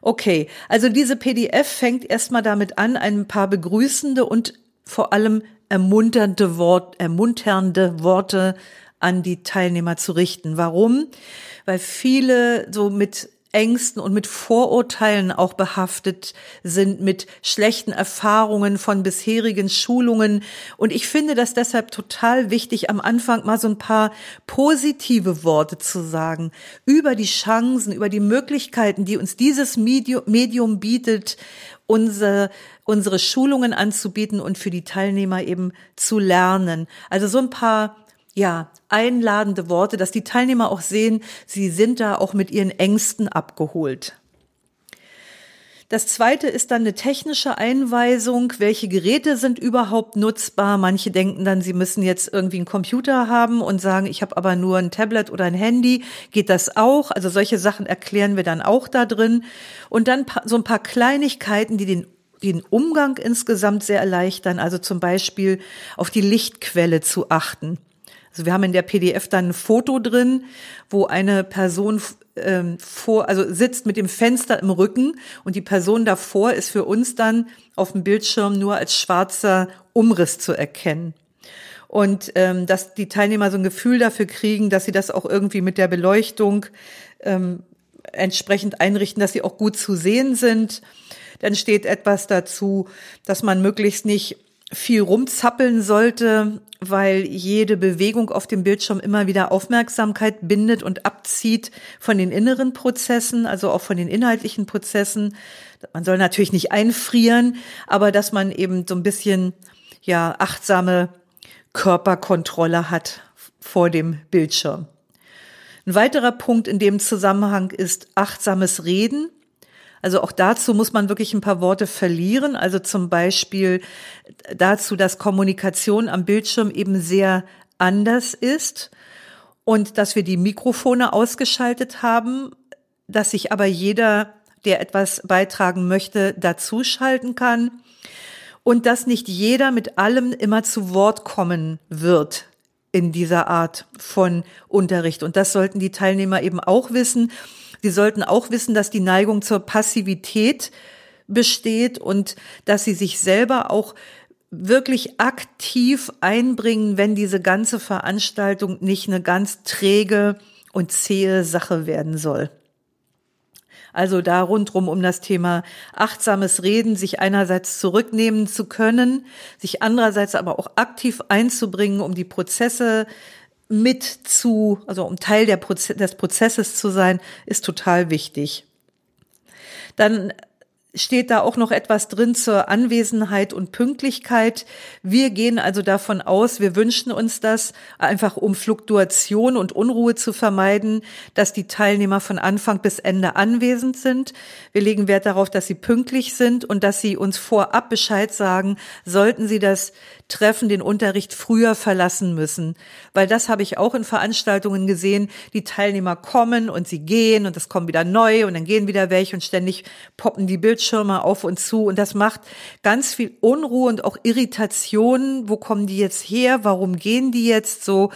Speaker 1: Okay, also diese PDF fängt erstmal damit an, ein paar begrüßende und vor allem ermunternde, Wort, ermunternde Worte an die Teilnehmer zu richten. Warum? Weil viele so mit Ängsten und mit Vorurteilen auch behaftet sind, mit schlechten Erfahrungen von bisherigen Schulungen. Und ich finde das deshalb total wichtig, am Anfang mal so ein paar positive Worte zu sagen über die Chancen, über die Möglichkeiten, die uns dieses Medium bietet, unsere, unsere Schulungen anzubieten und für die Teilnehmer eben zu lernen. Also so ein paar ja, einladende Worte, dass die Teilnehmer auch sehen, sie sind da auch mit ihren Ängsten abgeholt. Das zweite ist dann eine technische Einweisung. Welche Geräte sind überhaupt nutzbar? Manche denken dann, sie müssen jetzt irgendwie einen Computer haben und sagen, ich habe aber nur ein Tablet oder ein Handy. Geht das auch? Also solche Sachen erklären wir dann auch da drin. Und dann so ein paar Kleinigkeiten, die den den Umgang insgesamt sehr erleichtern, also zum Beispiel auf die Lichtquelle zu achten. Also wir haben in der PDF dann ein Foto drin, wo eine Person ähm, vor, also sitzt mit dem Fenster im Rücken und die Person davor ist für uns dann auf dem Bildschirm nur als schwarzer Umriss zu erkennen. Und ähm, dass die Teilnehmer so ein Gefühl dafür kriegen, dass sie das auch irgendwie mit der Beleuchtung ähm, entsprechend einrichten, dass sie auch gut zu sehen sind. Dann steht etwas dazu, dass man möglichst nicht viel rumzappeln sollte, weil jede Bewegung auf dem Bildschirm immer wieder Aufmerksamkeit bindet und abzieht von den inneren Prozessen, also auch von den inhaltlichen Prozessen. Man soll natürlich nicht einfrieren, aber dass man eben so ein bisschen, ja, achtsame Körperkontrolle hat vor dem Bildschirm. Ein weiterer Punkt in dem Zusammenhang ist achtsames Reden. Also auch dazu muss man wirklich ein paar Worte verlieren. Also zum Beispiel dazu, dass Kommunikation am Bildschirm eben sehr anders ist und dass wir die Mikrofone ausgeschaltet haben, dass sich aber jeder, der etwas beitragen möchte, dazuschalten kann und dass nicht jeder mit allem immer zu Wort kommen wird in dieser Art von Unterricht. Und das sollten die Teilnehmer eben auch wissen. Sie sollten auch wissen, dass die Neigung zur Passivität besteht und dass sie sich selber auch wirklich aktiv einbringen, wenn diese ganze Veranstaltung nicht eine ganz träge und zähe Sache werden soll. Also da rundrum um das Thema achtsames Reden, sich einerseits zurücknehmen zu können, sich andererseits aber auch aktiv einzubringen, um die Prozesse mit zu, also um Teil Proze des Prozesses zu sein, ist total wichtig. Dann steht da auch noch etwas drin zur Anwesenheit und Pünktlichkeit. Wir gehen also davon aus, wir wünschen uns das, einfach um Fluktuation und Unruhe zu vermeiden, dass die Teilnehmer von Anfang bis Ende anwesend sind. Wir legen Wert darauf, dass sie pünktlich sind und dass sie uns vorab Bescheid sagen, sollten sie das Treffen, den Unterricht früher verlassen müssen. Weil das habe ich auch in Veranstaltungen gesehen. Die Teilnehmer kommen und sie gehen und es kommen wieder neu und dann gehen wieder welche und ständig poppen die Bildschirme auf und zu. Und das macht ganz viel Unruhe und auch Irritation. Wo kommen die jetzt her? Warum gehen die jetzt so?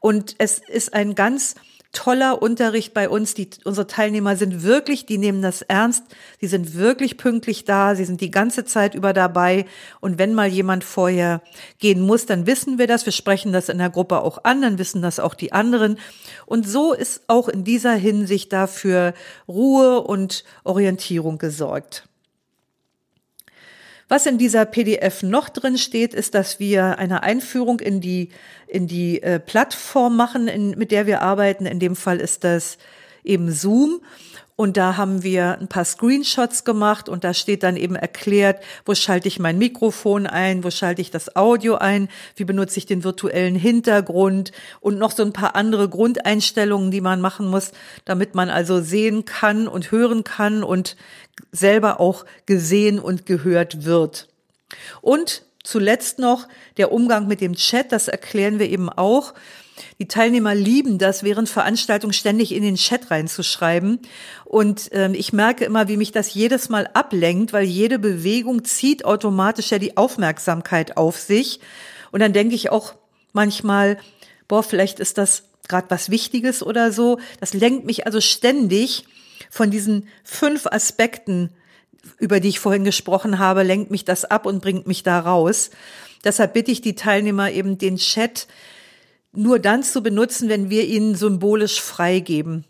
Speaker 1: Und es ist ein ganz toller Unterricht bei uns. Die, unsere Teilnehmer sind wirklich, die nehmen das ernst. Sie sind wirklich pünktlich da. Sie sind die ganze Zeit über dabei. Und wenn mal jemand vorher gehen muss, dann wissen wir das. Wir sprechen das in der Gruppe auch an. Dann wissen das auch die anderen. Und so ist auch in dieser Hinsicht dafür Ruhe und Orientierung gesorgt. Was in dieser PDF noch drin steht, ist, dass wir eine Einführung in die, in die äh, Plattform machen, in, mit der wir arbeiten. In dem Fall ist das eben Zoom. Und da haben wir ein paar Screenshots gemacht und da steht dann eben erklärt, wo schalte ich mein Mikrofon ein, wo schalte ich das Audio ein, wie benutze ich den virtuellen Hintergrund und noch so ein paar andere Grundeinstellungen, die man machen muss, damit man also sehen kann und hören kann und selber auch gesehen und gehört wird. Und zuletzt noch der Umgang mit dem Chat, das erklären wir eben auch. Die Teilnehmer lieben das, während Veranstaltungen ständig in den Chat reinzuschreiben. Und ähm, ich merke immer, wie mich das jedes Mal ablenkt, weil jede Bewegung zieht automatisch ja die Aufmerksamkeit auf sich. Und dann denke ich auch manchmal, boah, vielleicht ist das gerade was Wichtiges oder so. Das lenkt mich also ständig von diesen fünf Aspekten, über die ich vorhin gesprochen habe, lenkt mich das ab und bringt mich da raus. Deshalb bitte ich die Teilnehmer eben den Chat nur dann zu benutzen, wenn wir ihnen symbolisch freigeben.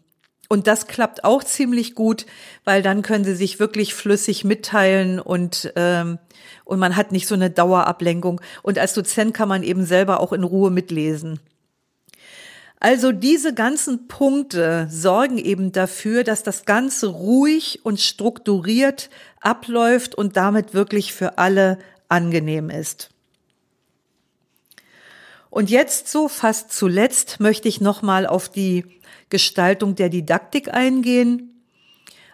Speaker 1: Und das klappt auch ziemlich gut, weil dann können sie sich wirklich flüssig mitteilen und ähm, und man hat nicht so eine Dauerablenkung. Und als Dozent kann man eben selber auch in Ruhe mitlesen. Also diese ganzen Punkte sorgen eben dafür, dass das Ganze ruhig und strukturiert abläuft und damit wirklich für alle angenehm ist. Und jetzt so fast zuletzt möchte ich nochmal auf die Gestaltung der Didaktik eingehen.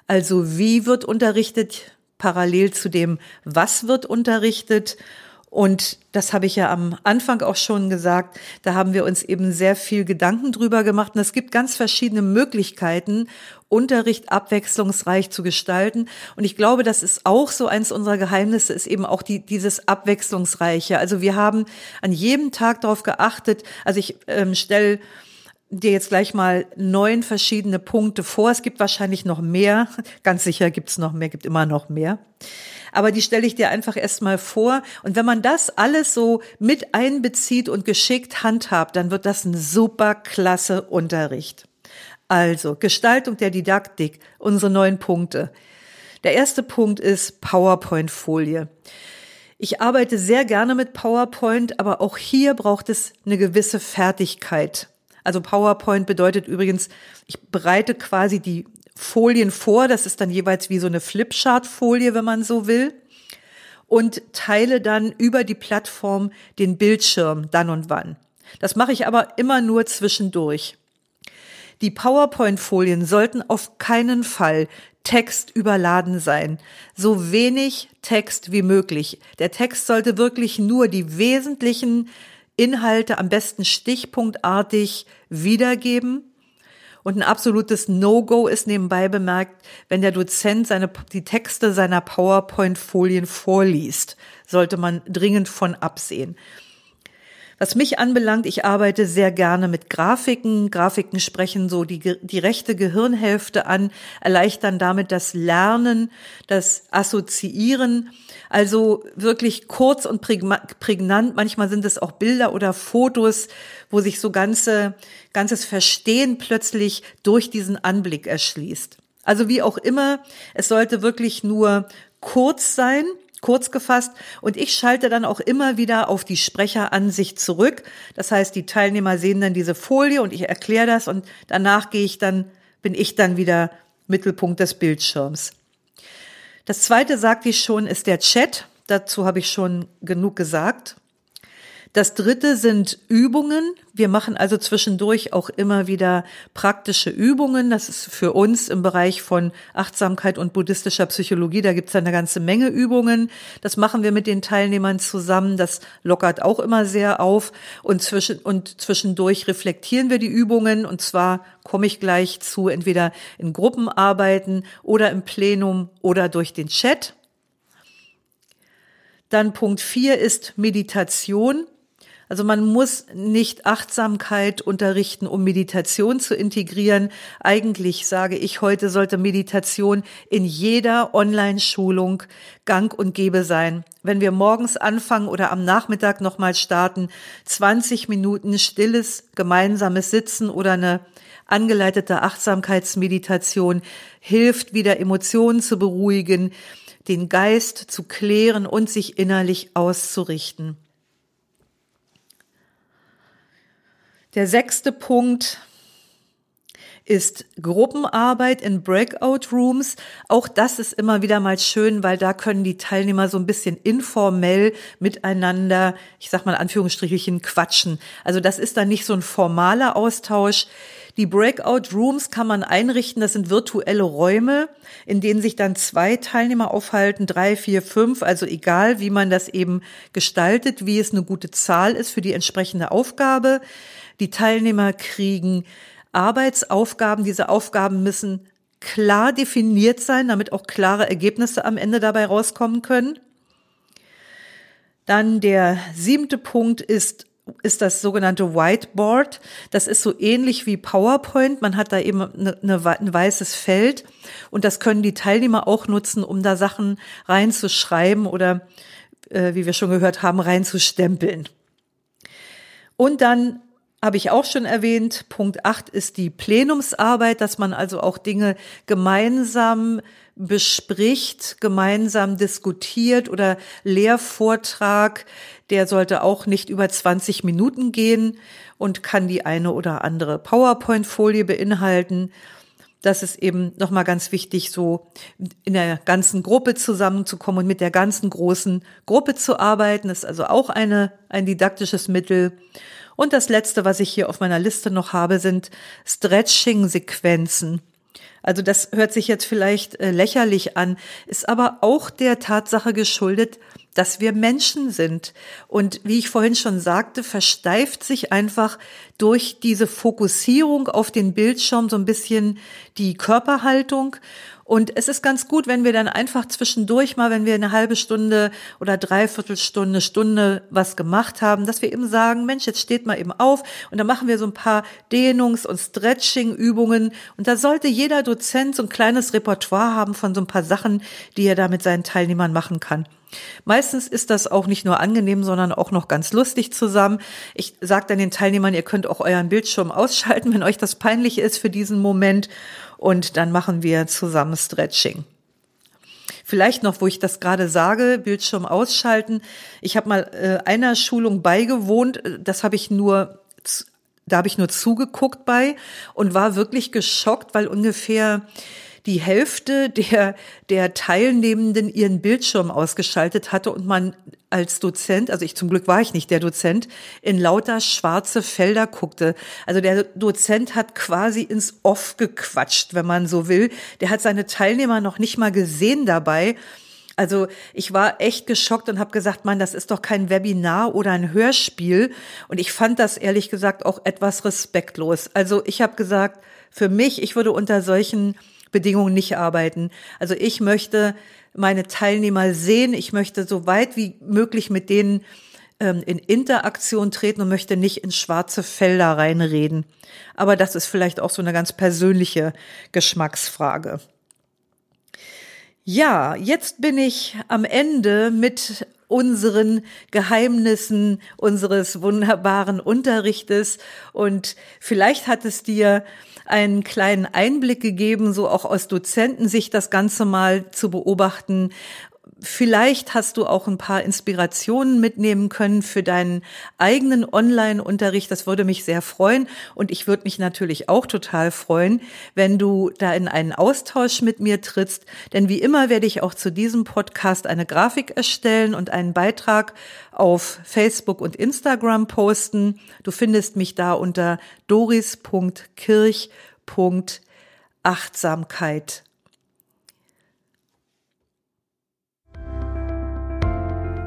Speaker 1: Also wie wird unterrichtet parallel zu dem, was wird unterrichtet und das habe ich ja am Anfang auch schon gesagt, da haben wir uns eben sehr viel Gedanken drüber gemacht. Und es gibt ganz verschiedene Möglichkeiten, Unterricht abwechslungsreich zu gestalten. Und ich glaube, das ist auch so eins unserer Geheimnisse, ist eben auch die, dieses Abwechslungsreiche. Also wir haben an jedem Tag darauf geachtet, also ich ähm, stelle dir jetzt gleich mal neun verschiedene Punkte vor. Es gibt wahrscheinlich noch mehr. Ganz sicher gibt es noch mehr, gibt immer noch mehr aber die stelle ich dir einfach erstmal vor. Und wenn man das alles so mit einbezieht und geschickt handhabt, dann wird das ein super klasse Unterricht. Also, Gestaltung der Didaktik, unsere neun Punkte. Der erste Punkt ist PowerPoint-Folie. Ich arbeite sehr gerne mit PowerPoint, aber auch hier braucht es eine gewisse Fertigkeit. Also PowerPoint bedeutet übrigens, ich bereite quasi die Folien vor. Das ist dann jeweils wie so eine Flipchart-Folie, wenn man so will. Und teile dann über die Plattform den Bildschirm dann und wann. Das mache ich aber immer nur zwischendurch. Die PowerPoint-Folien sollten auf keinen Fall Text überladen sein. So wenig Text wie möglich. Der Text sollte wirklich nur die wesentlichen Inhalte am besten stichpunktartig wiedergeben und ein absolutes No-Go ist nebenbei bemerkt, wenn der Dozent seine, die Texte seiner PowerPoint-Folien vorliest. Sollte man dringend von absehen. Was mich anbelangt, ich arbeite sehr gerne mit Grafiken. Grafiken sprechen so die, die rechte Gehirnhälfte an, erleichtern damit das Lernen, das Assoziieren. Also wirklich kurz und prägnant. Manchmal sind es auch Bilder oder Fotos, wo sich so ganze, ganzes Verstehen plötzlich durch diesen Anblick erschließt. Also wie auch immer, es sollte wirklich nur kurz sein, kurz gefasst. Und ich schalte dann auch immer wieder auf die Sprecheransicht zurück. Das heißt, die Teilnehmer sehen dann diese Folie und ich erkläre das und danach gehe ich dann, bin ich dann wieder Mittelpunkt des Bildschirms. Das zweite, sagte ich schon, ist der Chat. Dazu habe ich schon genug gesagt. Das dritte sind Übungen. Wir machen also zwischendurch auch immer wieder praktische Übungen. Das ist für uns im Bereich von Achtsamkeit und buddhistischer Psychologie. Da gibt es eine ganze Menge Übungen. Das machen wir mit den Teilnehmern zusammen. Das lockert auch immer sehr auf. Und, zwischen, und zwischendurch reflektieren wir die Übungen. Und zwar komme ich gleich zu, entweder in Gruppenarbeiten oder im Plenum oder durch den Chat. Dann Punkt vier ist Meditation. Also man muss nicht Achtsamkeit unterrichten, um Meditation zu integrieren. Eigentlich sage ich heute, sollte Meditation in jeder Online-Schulung gang und gäbe sein. Wenn wir morgens anfangen oder am Nachmittag nochmal starten, 20 Minuten stilles gemeinsames Sitzen oder eine angeleitete Achtsamkeitsmeditation hilft wieder Emotionen zu beruhigen, den Geist zu klären und sich innerlich auszurichten. Der sechste Punkt ist Gruppenarbeit in Breakout Rooms. Auch das ist immer wieder mal schön, weil da können die Teilnehmer so ein bisschen informell miteinander, ich sag mal Anführungsstrichelchen, quatschen. Also das ist dann nicht so ein formaler Austausch. Die Breakout Rooms kann man einrichten. Das sind virtuelle Räume, in denen sich dann zwei Teilnehmer aufhalten, drei, vier, fünf. Also egal, wie man das eben gestaltet, wie es eine gute Zahl ist für die entsprechende Aufgabe. Die Teilnehmer kriegen Arbeitsaufgaben. Diese Aufgaben müssen klar definiert sein, damit auch klare Ergebnisse am Ende dabei rauskommen können. Dann der siebte Punkt ist, ist das sogenannte Whiteboard. Das ist so ähnlich wie PowerPoint. Man hat da eben eine, eine, ein weißes Feld und das können die Teilnehmer auch nutzen, um da Sachen reinzuschreiben oder, äh, wie wir schon gehört haben, reinzustempeln. Und dann habe ich auch schon erwähnt. Punkt 8 ist die Plenumsarbeit, dass man also auch Dinge gemeinsam bespricht, gemeinsam diskutiert oder Lehrvortrag, der sollte auch nicht über 20 Minuten gehen und kann die eine oder andere PowerPoint-Folie beinhalten. Das ist eben nochmal ganz wichtig, so in der ganzen Gruppe zusammenzukommen und mit der ganzen großen Gruppe zu arbeiten. Das ist also auch eine, ein didaktisches Mittel. Und das letzte, was ich hier auf meiner Liste noch habe, sind Stretching-Sequenzen. Also das hört sich jetzt vielleicht äh, lächerlich an, ist aber auch der Tatsache geschuldet, dass wir Menschen sind. Und wie ich vorhin schon sagte, versteift sich einfach durch diese Fokussierung auf den Bildschirm so ein bisschen die Körperhaltung. Und es ist ganz gut, wenn wir dann einfach zwischendurch mal, wenn wir eine halbe Stunde oder dreiviertel Stunde, Stunde was gemacht haben, dass wir eben sagen, Mensch, jetzt steht mal eben auf und dann machen wir so ein paar Dehnungs- und Stretching-Übungen. Und da sollte jeder Dozent so ein kleines Repertoire haben von so ein paar Sachen, die er da mit seinen Teilnehmern machen kann. Meistens ist das auch nicht nur angenehm, sondern auch noch ganz lustig zusammen. Ich sage dann den Teilnehmern, ihr könnt auch euren Bildschirm ausschalten, wenn euch das peinlich ist für diesen Moment. Und dann machen wir zusammen Stretching. Vielleicht noch, wo ich das gerade sage, Bildschirm ausschalten. Ich habe mal äh, einer Schulung beigewohnt. Das habe ich nur da habe ich nur zugeguckt bei und war wirklich geschockt, weil ungefähr die Hälfte der, der Teilnehmenden ihren Bildschirm ausgeschaltet hatte und man als Dozent, also ich zum Glück war ich nicht der Dozent, in lauter schwarze Felder guckte. Also der Dozent hat quasi ins Off gequatscht, wenn man so will. Der hat seine Teilnehmer noch nicht mal gesehen dabei. Also ich war echt geschockt und habe gesagt, Mann, das ist doch kein Webinar oder ein Hörspiel. Und ich fand das ehrlich gesagt auch etwas respektlos. Also ich habe gesagt, für mich, ich würde unter solchen Bedingungen nicht arbeiten. Also ich möchte meine Teilnehmer sehen, ich möchte so weit wie möglich mit denen ähm, in Interaktion treten und möchte nicht in schwarze Felder reinreden. Aber das ist vielleicht auch so eine ganz persönliche Geschmacksfrage. Ja, jetzt bin ich am Ende mit unseren Geheimnissen unseres wunderbaren Unterrichtes und vielleicht hat es dir einen kleinen Einblick gegeben, so auch aus Dozentensicht das Ganze mal zu beobachten. Vielleicht hast du auch ein paar Inspirationen mitnehmen können für deinen eigenen Online-Unterricht. Das würde mich sehr freuen. Und ich würde mich natürlich auch total freuen, wenn du da in einen Austausch mit mir trittst. Denn wie immer werde ich auch zu diesem Podcast eine Grafik erstellen und einen Beitrag auf Facebook und Instagram posten. Du findest mich da unter doris.kirch.achtsamkeit.